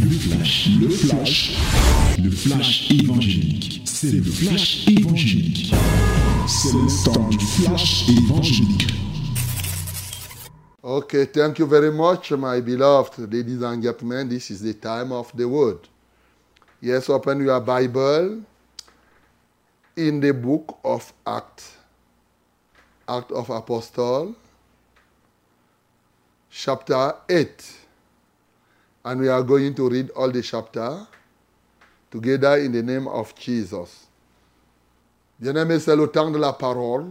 Le flash, le flash, le flash évangélique. C'est le flash évangélique. C'est le temps du flash évangélique. Okay, thank you very much, my beloved ladies and gentlemen. This is the time of the word. Yes, open your Bible in the book of Acts, Act of Apostle, chapter 8. And we are going to read all the chapter together in the name of Jesus. Bien-aimés, c'est le temps de la parole.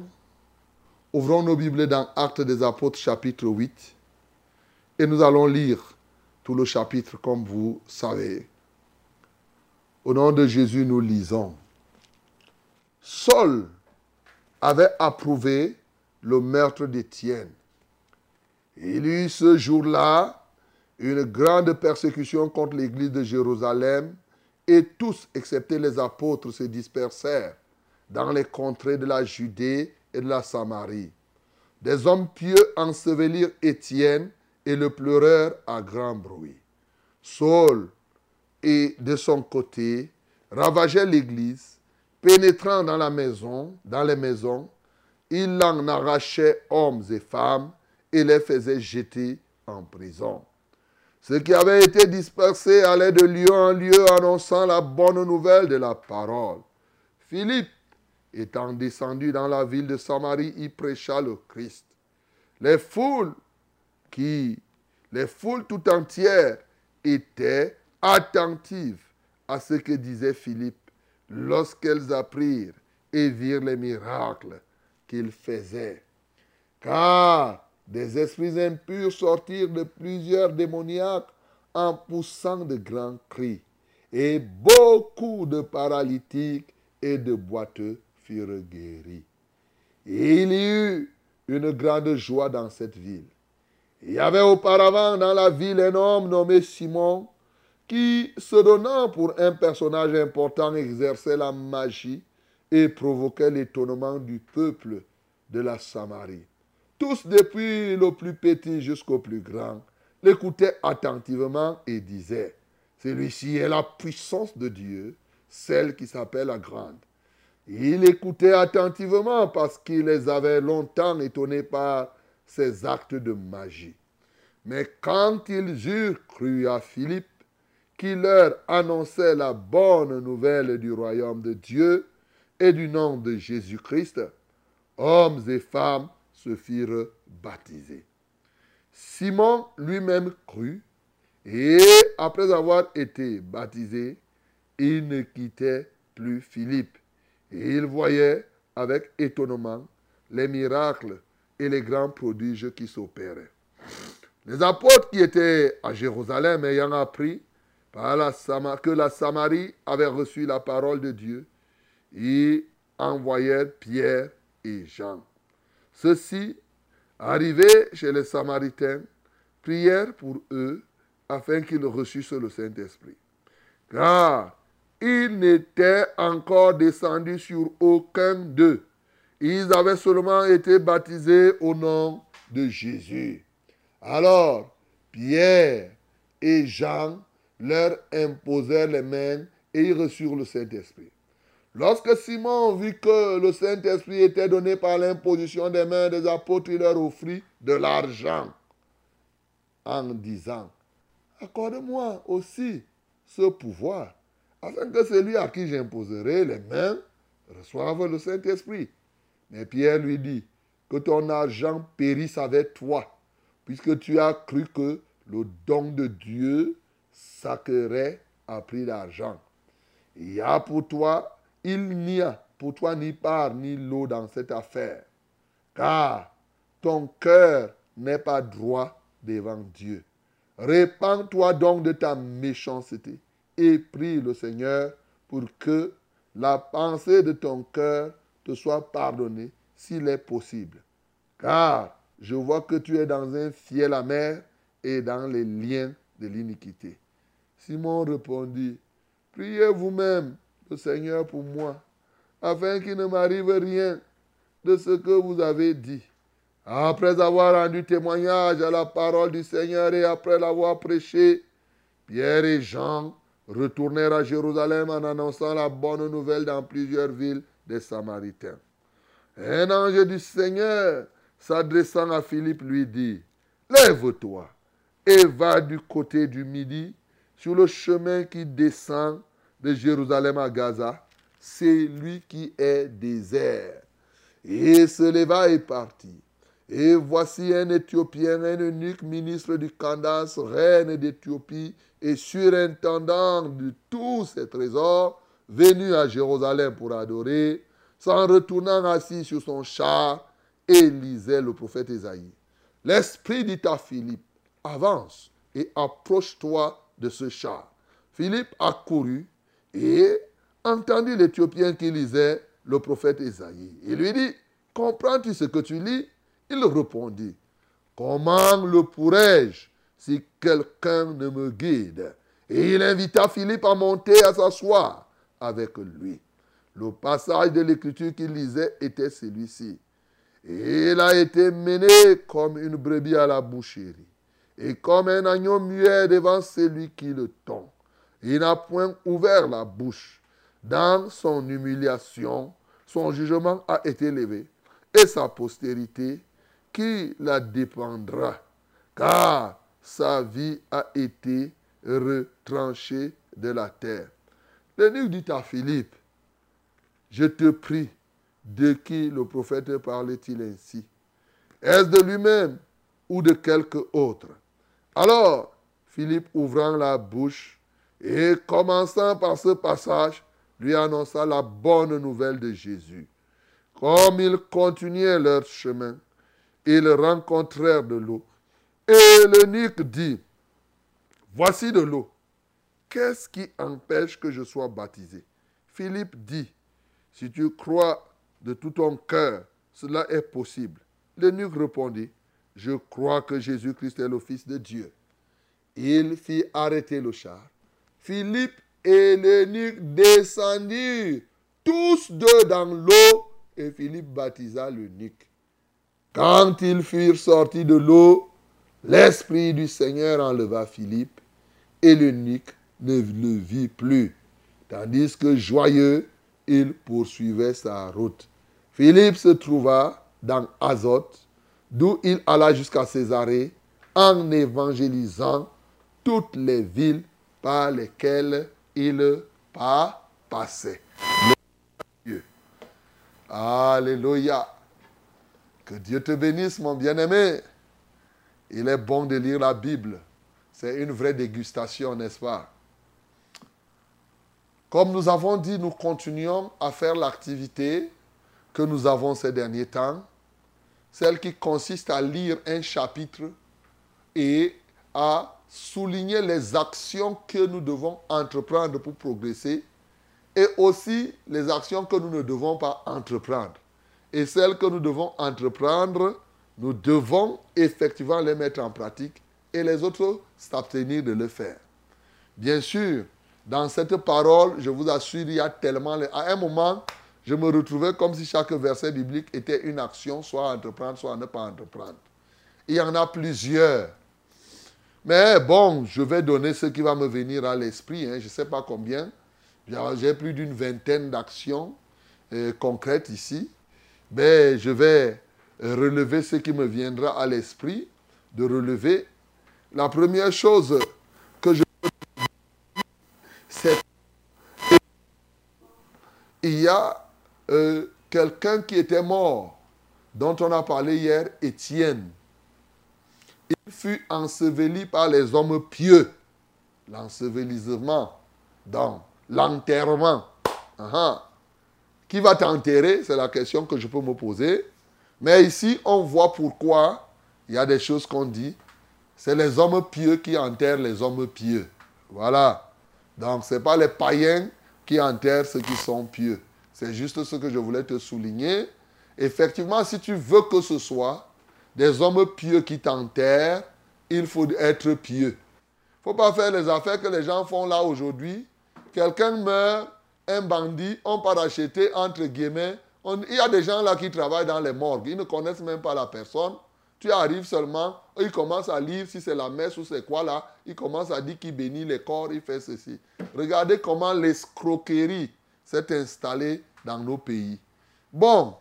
Ouvrons nos Bibles dans Actes des Apôtres chapitre 8 et nous allons lire tout le chapitre comme vous savez. Au nom de Jésus, nous lisons. Saul avait approuvé le meurtre d'Étienne. Il eut ce jour-là une grande persécution contre l'église de Jérusalem et tous, excepté les apôtres, se dispersèrent dans les contrées de la Judée et de la Samarie. Des hommes pieux ensevelirent Étienne et le pleureur à grand bruit. Saul, et de son côté, ravageait l'église, pénétrant dans la maison, dans les maisons, il en arrachait hommes et femmes et les faisait jeter en prison. Ceux qui avaient été dispersés allaient de lieu en lieu annonçant la bonne nouvelle de la parole. Philippe, étant descendu dans la ville de Samarie, y prêcha le Christ. Les foules qui, les foules tout entières étaient attentives à ce que disait Philippe lorsqu'elles apprirent et virent les miracles qu'il faisait. Car des esprits impurs sortirent de plusieurs démoniaques en poussant de grands cris. Et beaucoup de paralytiques et de boiteux furent guéris. Il y eut une grande joie dans cette ville. Il y avait auparavant dans la ville un homme nommé Simon qui, se donnant pour un personnage important, exerçait la magie et provoquait l'étonnement du peuple de la Samarie. Tous, depuis le plus petit jusqu'au plus grand, l'écoutaient attentivement et disaient, celui-ci est la puissance de Dieu, celle qui s'appelle la grande. Il écoutait attentivement parce qu'il les avait longtemps étonnés par ses actes de magie. Mais quand ils eurent cru à Philippe, qui leur annonçait la bonne nouvelle du royaume de Dieu et du nom de Jésus-Christ, hommes et femmes se firent baptiser. Simon lui-même crut et après avoir été baptisé, il ne quittait plus Philippe. Et il voyait avec étonnement les miracles et les grands prodiges qui s'opéraient. Les apôtres qui étaient à Jérusalem ayant appris que la Samarie avait reçu la parole de Dieu, ils envoyèrent Pierre et Jean. Ceux-ci, arrivés chez les Samaritains, prièrent pour eux afin qu'ils reçussent le Saint-Esprit. Car ils n'étaient encore descendus sur aucun d'eux. Ils avaient seulement été baptisés au nom de Jésus. Alors, Pierre et Jean leur imposèrent les mains et ils reçurent le Saint-Esprit. Lorsque Simon vit que le Saint-Esprit était donné par l'imposition des mains des apôtres, il leur offrit de l'argent en disant, accorde-moi aussi ce pouvoir, afin que celui à qui j'imposerai les mains reçoive le Saint-Esprit. Mais Pierre lui dit, que ton argent périsse avec toi, puisque tu as cru que le don de Dieu sacrerait à prix d'argent. Il y a pour toi il n'y a pour toi ni part ni lot dans cette affaire, car ton cœur n'est pas droit devant Dieu. Répands-toi donc de ta méchanceté et prie le Seigneur pour que la pensée de ton cœur te soit pardonnée s'il est possible. Car je vois que tu es dans un fiel amer et dans les liens de l'iniquité. Simon répondit, priez vous-même le Seigneur pour moi, afin qu'il ne m'arrive rien de ce que vous avez dit. Après avoir rendu témoignage à la parole du Seigneur et après l'avoir prêché, Pierre et Jean retournèrent à Jérusalem en annonçant la bonne nouvelle dans plusieurs villes des Samaritains. Un ange du Seigneur, s'adressant à Philippe, lui dit, Lève-toi et va du côté du midi sur le chemin qui descend de Jérusalem à Gaza. C'est lui qui est désert. Et se leva et partit. Et voici un Éthiopien, un eunuque ministre du Candace, reine d'Éthiopie et surintendant de tous ses trésors, venu à Jérusalem pour adorer, s'en retournant assis sur son char, et lisait le prophète Isaïe. L'Esprit dit à Philippe, avance et approche-toi de ce char. Philippe accourut et entendit l'Éthiopien qui lisait le prophète Isaïe. Il lui dit, comprends-tu ce que tu lis? Il répondit, comment le pourrais-je si quelqu'un ne me guide? Et il invita Philippe à monter à s'asseoir avec lui. Le passage de l'écriture qu'il lisait était celui-ci. Il a été mené comme une brebis à la boucherie et comme un agneau muet devant celui qui le tond. Il n'a point ouvert la bouche. Dans son humiliation, son jugement a été levé et sa postérité qui la dépendra, car sa vie a été retranchée de la terre. L'énigme dit à Philippe, je te prie, de qui le prophète parlait-il ainsi? Est-ce de lui-même ou de quelque autre Alors, Philippe ouvrant la bouche et commençant par ce passage, lui annonça la bonne nouvelle de Jésus. Comme ils continuaient leur chemin, ils rencontrèrent de l'eau. Et l'eunuque dit, voici de l'eau. Qu'est-ce qui empêche que je sois baptisé? Philippe dit, si tu crois de tout ton cœur, cela est possible. L'eunuque répondit, je crois que Jésus-Christ est le Fils de Dieu. Il fit arrêter le char. Philippe et l'eunuque descendirent tous deux dans l'eau et Philippe baptisa l'eunuque. Quand ils furent sortis de l'eau, l'Esprit du Seigneur enleva Philippe et l'eunuque ne le vit plus, tandis que joyeux, il poursuivait sa route. Philippe se trouva dans Azote, d'où il alla jusqu'à Césarée, en évangélisant toutes les villes par lesquelles il passait. Alléluia. Que Dieu te bénisse, mon bien-aimé. Il est bon de lire la Bible. C'est une vraie dégustation, n'est-ce pas? Comme nous avons dit, nous continuons à faire l'activité que nous avons ces derniers temps, celle qui consiste à lire un chapitre et à souligner les actions que nous devons entreprendre pour progresser et aussi les actions que nous ne devons pas entreprendre. Et celles que nous devons entreprendre, nous devons effectivement les mettre en pratique et les autres s'abstenir de le faire. Bien sûr, dans cette parole, je vous assure, il y a tellement... À un moment, je me retrouvais comme si chaque verset biblique était une action, soit entreprendre, soit ne pas entreprendre. Il y en a plusieurs. Mais bon, je vais donner ce qui va me venir à l'esprit. Hein. je ne sais pas combien. J'ai plus d'une vingtaine d'actions euh, concrètes ici. Mais je vais relever ce qui me viendra à l'esprit de relever. La première chose que je c'est il y a euh, quelqu'un qui était mort, dont on a parlé hier, Étienne. Fut enseveli par les hommes pieux. L'ensevelissement, donc l'enterrement. Qui va t'enterrer? C'est la question que je peux me poser. Mais ici, on voit pourquoi il y a des choses qu'on dit. C'est les hommes pieux qui enterrent les hommes pieux. Voilà. Donc, ce n'est pas les païens qui enterrent ceux qui sont pieux. C'est juste ce que je voulais te souligner. Effectivement, si tu veux que ce soit des hommes pieux qui t'enterrent, il faut être pieux. Il ne faut pas faire les affaires que les gens font là aujourd'hui. Quelqu'un meurt, un bandit, on part entre guillemets. il y a des gens là qui travaillent dans les morgues. Ils ne connaissent même pas la personne. tu arrives seulement, il commence à lire si c'est la messe ou c'est quoi là, il commence à dire qu'il bénit les corps, il fait ceci. Regardez comment l'escroquerie s'est installée dans nos pays. Bon,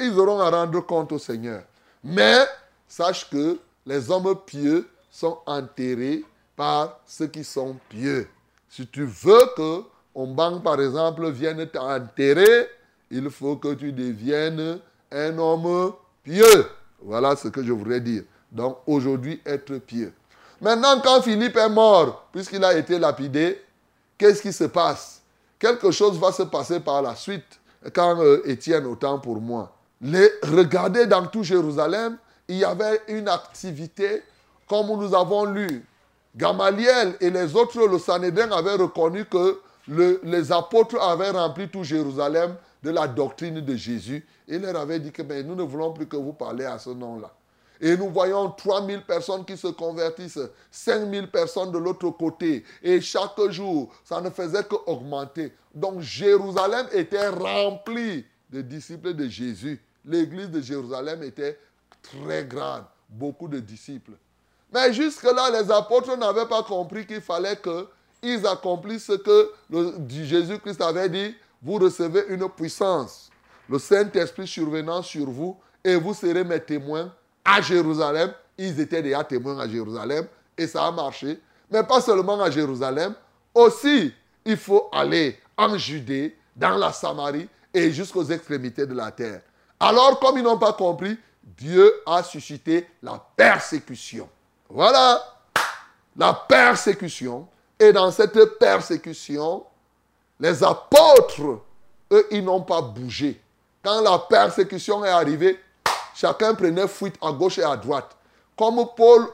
ils auront à rendre compte au Seigneur. Mais sache que les hommes pieux sont enterrés par ceux qui sont pieux. Si tu veux que on banque, par exemple, vienne t'enterrer, il faut que tu deviennes un homme pieux. Voilà ce que je voudrais dire. Donc aujourd'hui, être pieux. Maintenant, quand Philippe est mort, puisqu'il a été lapidé, qu'est-ce qui se passe? Quelque chose va se passer par la suite. Quand euh, Étienne, autant pour moi. Les, regardez dans tout Jérusalem, il y avait une activité, comme nous avons lu. Gamaliel et les autres, le Sanhédrin avaient reconnu que les apôtres avaient rempli tout Jérusalem de la doctrine de Jésus. Et leur avait dit que nous ne voulons plus que vous parlez à ce nom-là. Et nous voyons 3000 personnes qui se convertissent, 5000 personnes de l'autre côté. Et chaque jour, ça ne faisait qu'augmenter. Donc Jérusalem était rempli de disciples de Jésus. L'église de Jérusalem était très grande, beaucoup de disciples. Mais jusque-là, les apôtres n'avaient pas compris qu'il fallait qu'ils accomplissent ce que Jésus-Christ avait dit, vous recevez une puissance, le Saint-Esprit survenant sur vous, et vous serez mes témoins à Jérusalem. Ils étaient déjà témoins à Jérusalem, et ça a marché. Mais pas seulement à Jérusalem, aussi il faut aller en Judée, dans la Samarie et jusqu'aux extrémités de la terre. Alors, comme ils n'ont pas compris, Dieu a suscité la persécution. Voilà, la persécution. Et dans cette persécution, les apôtres, eux, ils n'ont pas bougé. Quand la persécution est arrivée, chacun prenait fuite à gauche et à droite. Comme Paul,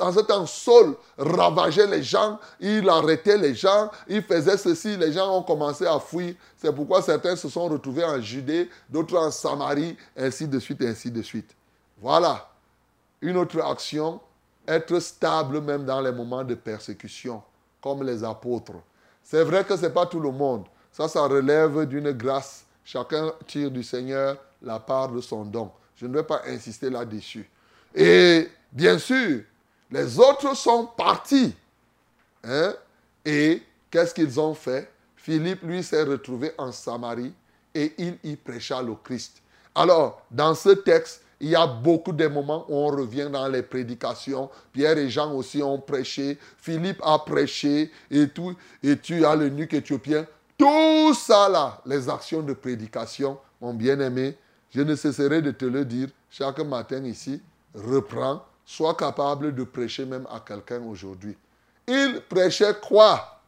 en ce temps, Saul ravageait les gens, il arrêtait les gens, il faisait ceci, les gens ont commencé à fuir. C'est pourquoi certains se sont retrouvés en Judée, d'autres en Samarie, ainsi de suite, ainsi de suite. Voilà. Une autre action, être stable même dans les moments de persécution, comme les apôtres. C'est vrai que ce n'est pas tout le monde. Ça, ça relève d'une grâce. Chacun tire du Seigneur la part de son don. Je ne vais pas insister là-dessus. Et bien sûr, les autres sont partis. Hein? Et qu'est-ce qu'ils ont fait? Philippe, lui, s'est retrouvé en Samarie et il y prêcha le Christ. Alors, dans ce texte, il y a beaucoup de moments où on revient dans les prédications. Pierre et Jean aussi ont prêché. Philippe a prêché et tout. Et tu as le nuque éthiopien. Tout ça là, les actions de prédication, mon bien-aimé, je ne cesserai de te le dire chaque matin ici reprend, sois capable de prêcher même à quelqu'un aujourd'hui. Il prêchait quoi?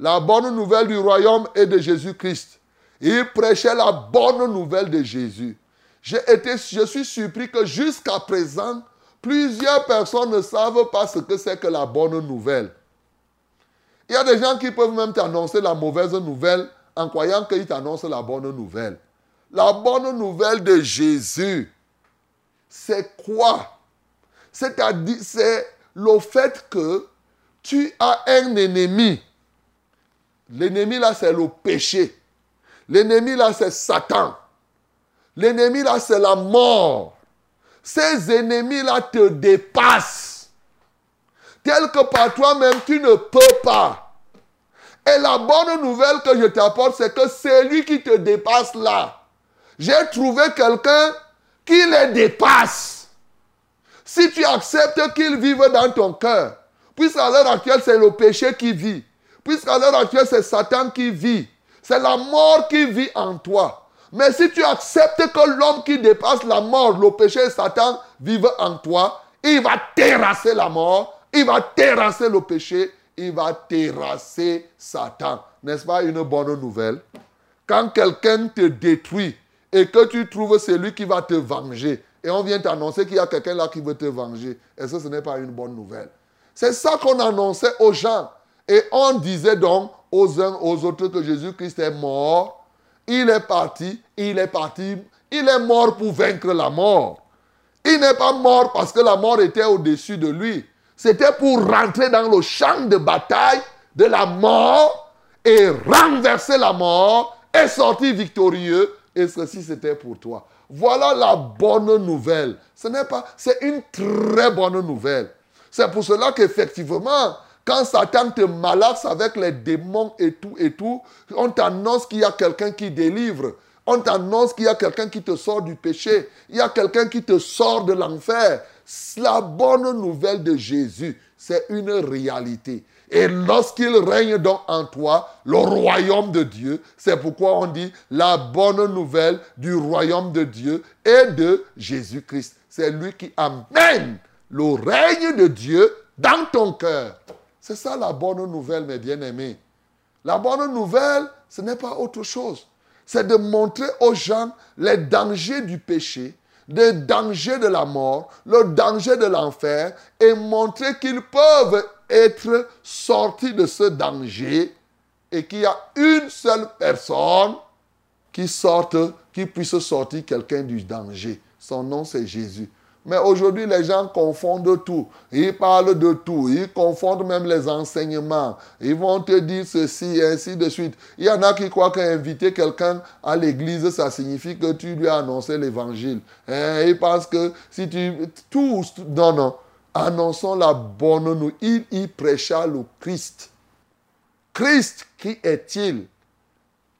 La bonne nouvelle du royaume et de Jésus-Christ. Il prêchait la bonne nouvelle de Jésus. Été, je suis surpris que jusqu'à présent, plusieurs personnes ne savent pas ce que c'est que la bonne nouvelle. Il y a des gens qui peuvent même t'annoncer la mauvaise nouvelle en croyant qu'ils t'annoncent la bonne nouvelle. La bonne nouvelle de Jésus, c'est quoi? C'est-à-dire, c'est le fait que tu as un ennemi. L'ennemi là, c'est le péché. L'ennemi là, c'est Satan. L'ennemi là, c'est la mort. Ces ennemis-là te dépassent. Tel que par toi-même, tu ne peux pas. Et la bonne nouvelle que je t'apporte, c'est que c'est lui qui te dépasse là. J'ai trouvé quelqu'un qui les dépasse. Si tu acceptes qu'il vive dans ton cœur, puisqu'à l'heure actuelle c'est le péché qui vit, puisqu'à l'heure actuelle c'est Satan qui vit, c'est la mort qui vit en toi. Mais si tu acceptes que l'homme qui dépasse la mort, le péché et Satan vivent en toi, il va terrasser la mort, il va terrasser le péché, il va terrasser Satan. N'est-ce pas une bonne nouvelle? Quand quelqu'un te détruit et que tu trouves celui qui va te venger, et on vient t'annoncer qu'il y a quelqu'un là qui veut te venger. Est-ce que ce n'est pas une bonne nouvelle C'est ça qu'on annonçait aux gens. Et on disait donc aux uns aux autres que Jésus-Christ est mort. Il est parti, il est parti, il est mort pour vaincre la mort. Il n'est pas mort parce que la mort était au-dessus de lui. C'était pour rentrer dans le champ de bataille de la mort et renverser la mort et sortir victorieux. Et ceci, c'était pour toi. Voilà la bonne nouvelle. Ce n'est pas, c'est une très bonne nouvelle. C'est pour cela qu'effectivement, quand Satan te malaxe avec les démons et tout et tout, on t'annonce qu'il y a quelqu'un qui délivre. On t'annonce qu'il y a quelqu'un qui te sort du péché. Il y a quelqu'un qui te sort de l'enfer. La bonne nouvelle de Jésus, c'est une réalité. Et lorsqu'il règne donc en toi, le royaume de Dieu, c'est pourquoi on dit la bonne nouvelle du royaume de Dieu et de Jésus-Christ. C'est lui qui amène le règne de Dieu dans ton cœur. C'est ça la bonne nouvelle, mes bien-aimés. La bonne nouvelle, ce n'est pas autre chose. C'est de montrer aux gens les dangers du péché, les dangers de la mort, le danger de l'enfer, et montrer qu'ils peuvent être sortis de ce danger et qu'il y a une seule personne qui sorte, qui puisse sortir quelqu'un du danger. Son nom, c'est Jésus. Mais aujourd'hui, les gens confondent tout. Ils parlent de tout. Ils confondent même les enseignements. Ils vont te dire ceci et ainsi de suite. Il y en a qui croient qu'inviter quelqu'un à l'église, ça signifie que tu lui as annoncé l'évangile. Hein, ils pensent que si tu... Non, non. Annonçons la bonne nouvelle. Il y prêcha le Christ. Christ, qui est-il?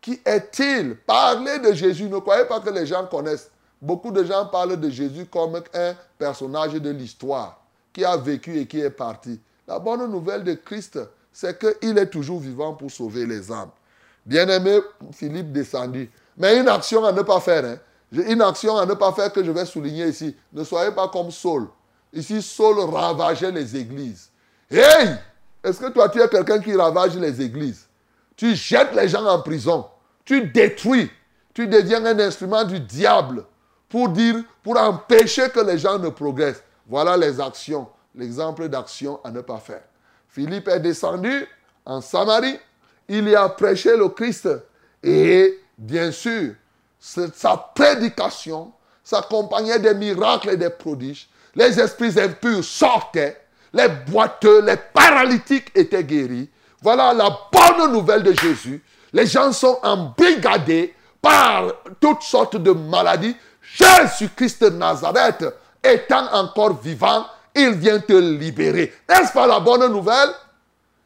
Qui est-il? Parlez de Jésus. Ne croyez pas que les gens connaissent. Beaucoup de gens parlent de Jésus comme un personnage de l'histoire qui a vécu et qui est parti. La bonne nouvelle de Christ, c'est qu'il est toujours vivant pour sauver les âmes. Bien-aimé, Philippe descendit. Mais une action à ne pas faire. Hein. Une action à ne pas faire que je vais souligner ici. Ne soyez pas comme Saul. Ici, Saul ravageait les églises. Hey! Est-ce que toi, tu es quelqu'un qui ravage les églises? Tu jettes les gens en prison. Tu détruis. Tu deviens un instrument du diable pour dire, pour empêcher que les gens ne progressent. Voilà les actions, l'exemple d'action à ne pas faire. Philippe est descendu en Samarie, il y a prêché le Christ et bien sûr, sa prédication s'accompagnait des miracles et des prodiges. Les esprits impurs sortaient, les boiteux, les paralytiques étaient guéris. Voilà la bonne nouvelle de Jésus. Les gens sont embrigadés par toutes sortes de maladies Jésus-Christ de Nazareth, étant encore vivant, il vient te libérer. N'est-ce pas la bonne nouvelle?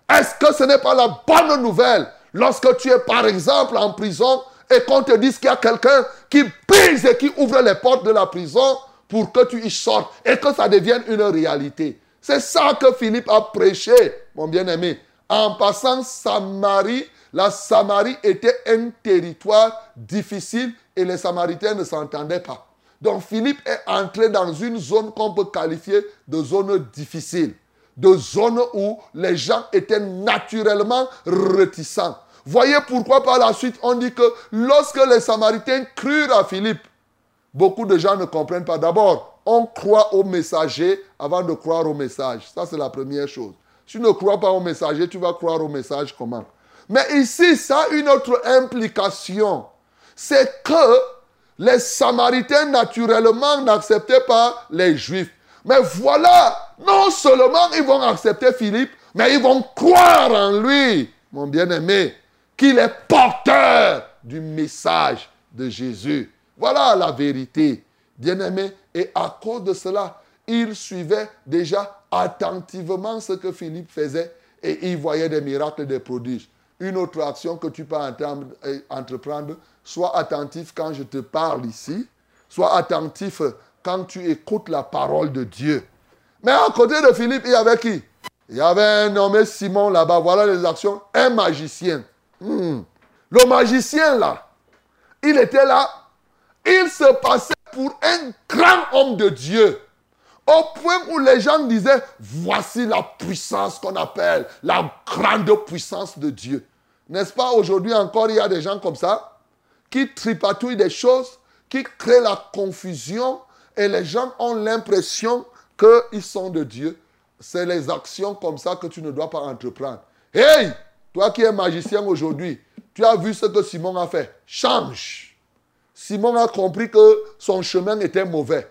Est-ce que ce n'est pas la bonne nouvelle? Lorsque tu es par exemple en prison et qu'on te dise qu'il y a quelqu'un qui brise et qui ouvre les portes de la prison pour que tu y sortes et que ça devienne une réalité. C'est ça que Philippe a prêché, mon bien-aimé. En passant Samarie, la Samarie était un territoire difficile et les Samaritains ne s'entendaient pas. Donc Philippe est entré dans une zone qu'on peut qualifier de zone difficile, de zone où les gens étaient naturellement réticents. Voyez pourquoi par la suite on dit que lorsque les Samaritains crurent à Philippe, beaucoup de gens ne comprennent pas. D'abord, on croit au messager avant de croire au message. Ça, c'est la première chose. Si tu ne crois pas au messager, tu vas croire au message comment? Mais ici, ça a une autre implication c'est que les Samaritains naturellement n'acceptaient pas les Juifs. Mais voilà, non seulement ils vont accepter Philippe, mais ils vont croire en lui, mon bien-aimé, qu'il est porteur du message de Jésus. Voilà la vérité, bien-aimé. Et à cause de cela, ils suivaient déjà attentivement ce que Philippe faisait et ils voyaient des miracles et des prodiges. Une autre action que tu peux entreprendre, sois attentif quand je te parle ici. Sois attentif quand tu écoutes la parole de Dieu. Mais à côté de Philippe, il y avait qui? Il y avait un nommé Simon là-bas. Voilà les actions. Un magicien. Hmm. Le magicien là, il était là. Il se passait pour un grand homme de Dieu. Au point où les gens disaient, voici la puissance qu'on appelle la grande puissance de Dieu. N'est-ce pas? Aujourd'hui encore, il y a des gens comme ça qui tripatouillent des choses, qui créent la confusion et les gens ont l'impression qu'ils sont de Dieu. C'est les actions comme ça que tu ne dois pas entreprendre. Hey, toi qui es magicien aujourd'hui, tu as vu ce que Simon a fait. Change. Simon a compris que son chemin était mauvais.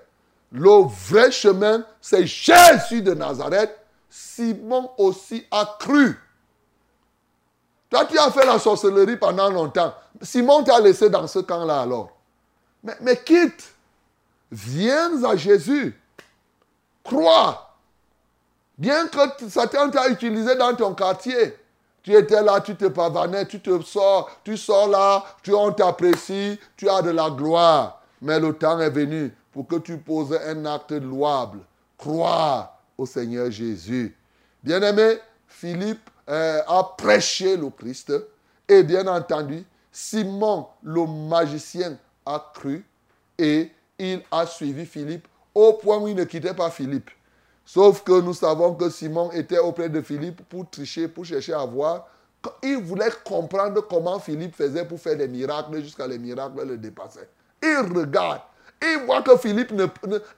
Le vrai chemin, c'est Jésus de Nazareth. Simon aussi a cru. Toi, tu as fait la sorcellerie pendant longtemps. Simon t'a laissé dans ce camp-là alors. Mais, quitte. viens à Jésus. Crois. Bien que Satan t'a utilisé dans ton quartier, tu étais là, tu te pavanais, tu te sors, tu sors là, tu, on t'apprécie, tu as de la gloire. Mais le temps est venu pour que tu poses un acte louable. Crois au Seigneur Jésus. Bien-aimé, Philippe euh, a prêché le Christ. Et bien entendu, Simon, le magicien, a cru et il a suivi Philippe au point où il ne quittait pas Philippe. Sauf que nous savons que Simon était auprès de Philippe pour tricher, pour chercher à voir. Il voulait comprendre comment Philippe faisait pour faire des miracles jusqu'à les miracles le dépassaient. Il regarde, il voit que Philippe ne,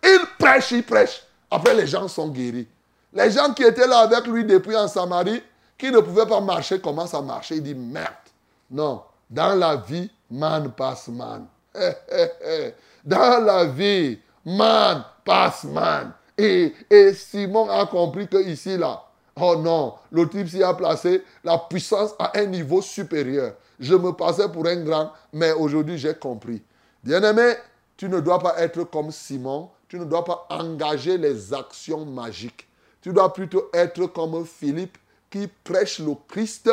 Il prêche, il prêche. Après, les gens sont guéris. Les gens qui étaient là avec lui depuis en Samarie, qui ne pouvaient pas marcher, commencent à marcher. Il dit merde. Non, dans la vie, man passe man. Dans la vie, man passe man. Et, Simon a compris que ici, là, oh non, le type s'y a placé la puissance à un niveau supérieur. Je me passais pour un grand, mais aujourd'hui j'ai compris. Bien-aimé, tu ne dois pas être comme Simon, tu ne dois pas engager les actions magiques. Tu dois plutôt être comme Philippe qui prêche le Christ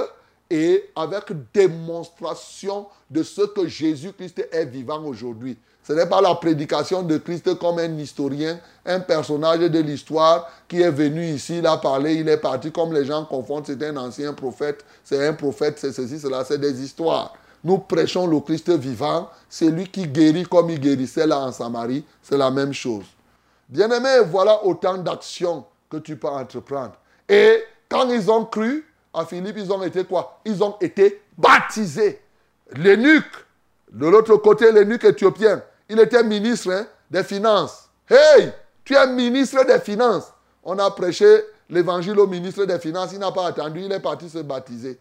et avec démonstration de ce que Jésus-Christ est vivant aujourd'hui. Ce n'est pas la prédication de Christ comme un historien, un personnage de l'histoire qui est venu ici, il a parlé, il est parti, comme les gens confondent, c'est un ancien prophète, c'est un prophète, c'est ceci, cela, c'est des histoires. Nous prêchons le Christ vivant, c'est lui qui guérit comme il guérissait là en Samarie, c'est la même chose. Bien-aimé, voilà autant d'actions que tu peux entreprendre. Et quand ils ont cru à Philippe, ils ont été quoi? Ils ont été baptisés. L'énuque, de l'autre côté, l'énuque éthiopien, il était ministre hein, des Finances. Hey, tu es ministre des Finances. On a prêché l'évangile au ministre des Finances. Il n'a pas attendu, il est parti se baptiser.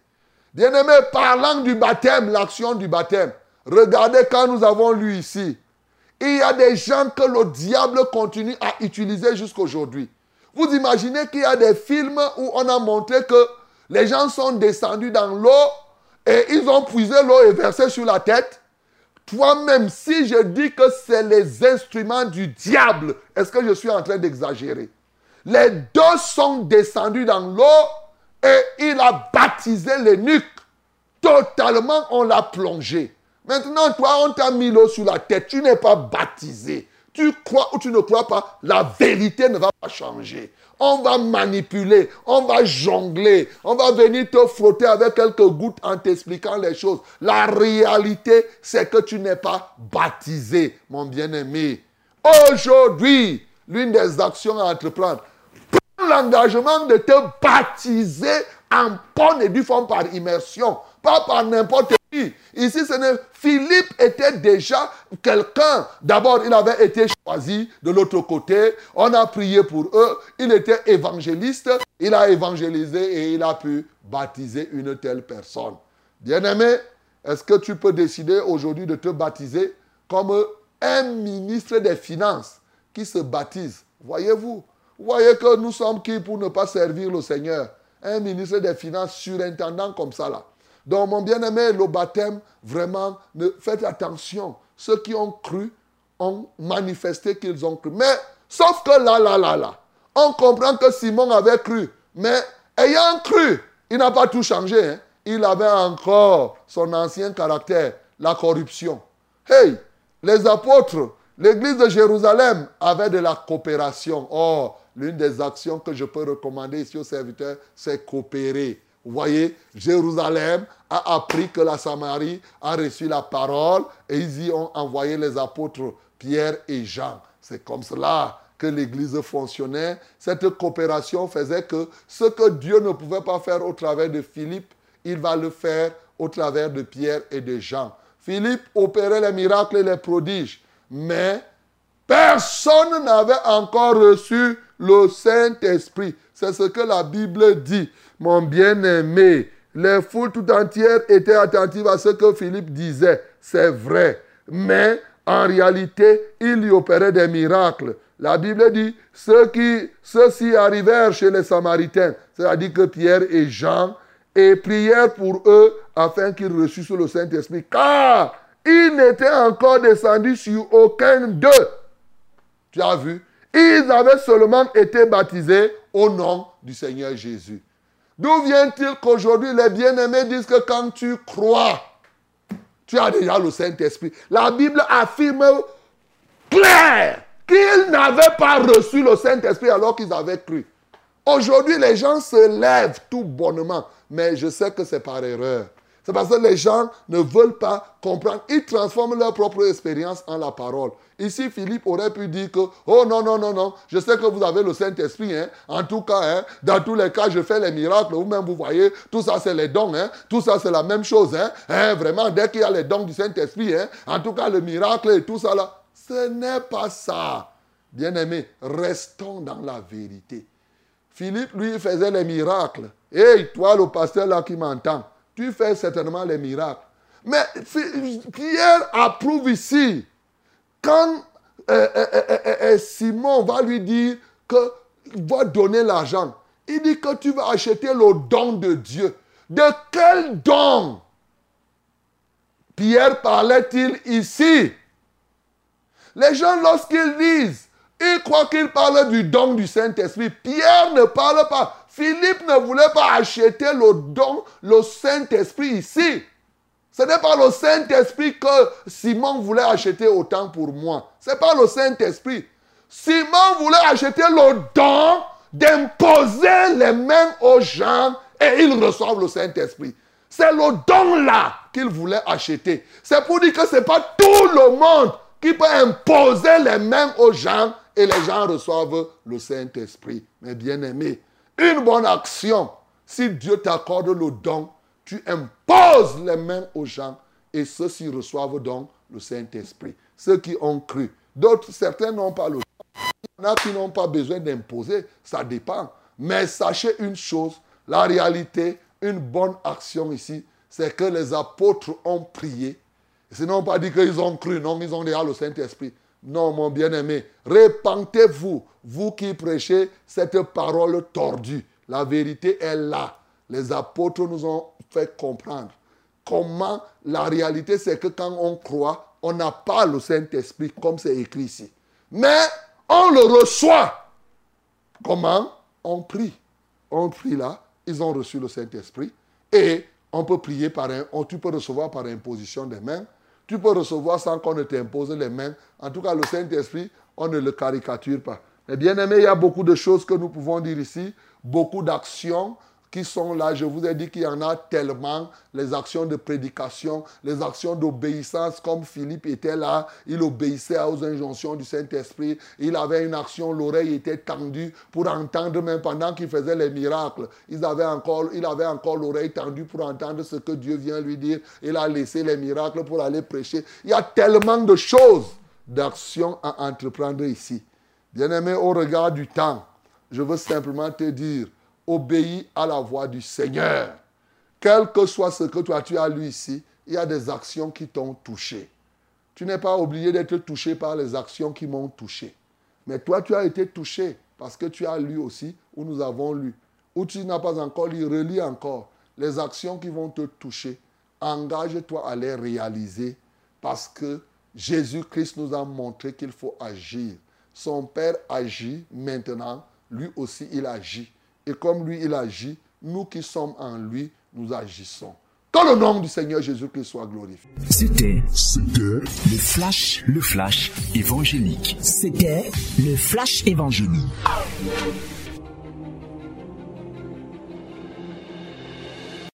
Bien-aimé, parlant du baptême, l'action du baptême, regardez quand nous avons lu ici. Il y a des gens que le diable continue à utiliser jusqu'aujourd'hui. Vous imaginez qu'il y a des films où on a montré que les gens sont descendus dans l'eau et ils ont puisé l'eau et versé sur la tête. Toi-même, si je dis que c'est les instruments du diable, est-ce que je suis en train d'exagérer? Les deux sont descendus dans l'eau et il a baptisé l'énuque. Totalement, on l'a plongé. Maintenant, toi, on t'a mis l'eau sur la tête. Tu n'es pas baptisé. Tu crois ou tu ne crois pas, la vérité ne va pas changer. On va manipuler, on va jongler, on va venir te frotter avec quelques gouttes en t'expliquant les choses. La réalité, c'est que tu n'es pas baptisé, mon bien-aimé. Aujourd'hui, l'une des actions à entreprendre, l'engagement de te baptiser en bonne et due forme par immersion, pas par n'importe qui. Ici, ce n'est Philippe était déjà quelqu'un. D'abord, il avait été choisi de l'autre côté. On a prié pour eux. Il était évangéliste. Il a évangélisé et il a pu baptiser une telle personne. Bien-aimé, est-ce que tu peux décider aujourd'hui de te baptiser comme un ministre des Finances qui se baptise? Voyez-vous Voyez que nous sommes qui pour ne pas servir le Seigneur? Un ministre des Finances surintendant comme ça là. Donc, mon bien-aimé, le baptême, vraiment, faites attention. Ceux qui ont cru ont manifesté qu'ils ont cru. Mais, sauf que là, là, là, là, on comprend que Simon avait cru. Mais, ayant cru, il n'a pas tout changé. Hein. Il avait encore son ancien caractère, la corruption. Hey, les apôtres, l'église de Jérusalem avait de la coopération. Or, l'une des actions que je peux recommander ici aux serviteurs, c'est coopérer. Vous voyez, Jérusalem a appris que la Samarie a reçu la parole et ils y ont envoyé les apôtres Pierre et Jean. C'est comme cela que l'Église fonctionnait. Cette coopération faisait que ce que Dieu ne pouvait pas faire au travers de Philippe, il va le faire au travers de Pierre et de Jean. Philippe opérait les miracles et les prodiges, mais personne n'avait encore reçu le Saint-Esprit. C'est ce que la Bible dit mon bien-aimé. Les foules tout entières étaient attentives à ce que Philippe disait. C'est vrai. Mais en réalité, il y opérait des miracles. La Bible dit, ceux qui, ceux-ci arrivèrent chez les Samaritains, c'est-à-dire que Pierre et Jean, et prièrent pour eux afin qu'ils reçussent le Saint-Esprit. Car il n'était encore descendu sur aucun d'eux. Tu as vu? Ils avaient seulement été baptisés au nom du Seigneur Jésus. D'où vient-il qu'aujourd'hui les bien-aimés disent que quand tu crois, tu as déjà le Saint-Esprit La Bible affirme clair qu'ils n'avaient pas reçu le Saint-Esprit alors qu'ils avaient cru. Aujourd'hui, les gens se lèvent tout bonnement, mais je sais que c'est par erreur. C'est parce que les gens ne veulent pas comprendre. Ils transforment leur propre expérience en la parole. Ici, Philippe aurait pu dire que, oh non, non, non, non, je sais que vous avez le Saint-Esprit. Hein. En tout cas, hein, dans tous les cas, je fais les miracles. Vous-même, vous voyez, tout ça, c'est les dons. Hein. Tout ça, c'est la même chose. Vraiment, dès qu'il y a les dons du Saint-Esprit, en tout cas, le miracle et tout ça, ce n'est pas ça. Bien-aimés, restons dans la vérité. Philippe, lui, faisait les miracles. Et toi, le pasteur là qui m'entend, tu fais certainement les miracles. Mais Pierre approuve ici. Quand euh, euh, euh, Simon va lui dire qu'il va donner l'argent, il dit que tu vas acheter le don de Dieu. De quel don Pierre parlait-il ici? Les gens, lorsqu'ils disent, ils croient qu'ils parlent du don du Saint-Esprit. Pierre ne parle pas. Philippe ne voulait pas acheter le don, le Saint-Esprit ici. Ce n'est pas le Saint-Esprit que Simon voulait acheter autant pour moi. Ce n'est pas le Saint-Esprit. Simon voulait acheter le don d'imposer les mains aux gens et ils reçoivent le Saint-Esprit. C'est le don là qu'il voulait acheter. C'est pour dire que ce n'est pas tout le monde qui peut imposer les mains aux gens et les gens reçoivent le Saint-Esprit. Mais bien aimé, une bonne action, si Dieu t'accorde le don, tu imposes les mains aux gens et ceux-ci reçoivent donc le Saint-Esprit. Ceux qui ont cru. D'autres, certains n'ont pas le don. Il y en a qui n'ont pas besoin d'imposer, ça dépend. Mais sachez une chose, la réalité, une bonne action ici, c'est que les apôtres ont prié. Sinon, pas dit qu'ils ont cru, non, ils ont déjà le Saint-Esprit. Non, mon bien-aimé, répentez-vous, vous qui prêchez cette parole tordue. La vérité est là. Les apôtres nous ont fait comprendre comment la réalité, c'est que quand on croit, on n'a pas le Saint-Esprit comme c'est écrit ici. Mais on le reçoit. Comment? On prie. On prie là, ils ont reçu le Saint-Esprit. Et on peut prier par un, tu peux recevoir par imposition des mains. Tu peux recevoir sans qu'on ne t'impose les mains. En tout cas, le Saint-Esprit, on ne le caricature pas. Mais bien aimé, il y a beaucoup de choses que nous pouvons dire ici, beaucoup d'actions qui sont là. Je vous ai dit qu'il y en a tellement. Les actions de prédication, les actions d'obéissance, comme Philippe était là, il obéissait aux injonctions du Saint-Esprit. Il avait une action, l'oreille était tendue pour entendre, même pendant qu'il faisait les miracles. Il avait encore, il avait encore l'oreille tendue pour entendre ce que Dieu vient lui dire. Il a laissé les miracles pour aller prêcher. Il y a tellement de choses, d'actions à entreprendre ici. Bien-aimé, au regard du temps, je veux simplement te dire, obéis à la voix du Seigneur. Quel que soit ce que toi tu as lu ici, il y a des actions qui t'ont touché. Tu n'es pas obligé d'être touché par les actions qui m'ont touché. Mais toi, tu as été touché parce que tu as lu aussi, ou nous avons lu. Ou tu n'as pas encore lu, relis encore. Les actions qui vont te toucher, engage-toi à les réaliser parce que Jésus-Christ nous a montré qu'il faut agir. Son Père agit maintenant, lui aussi il agit. Et comme lui, il agit, nous qui sommes en lui, nous agissons. Que le nom du Seigneur Jésus-Christ soit glorifié. C'était le flash, le flash évangélique. C'était le flash évangélique.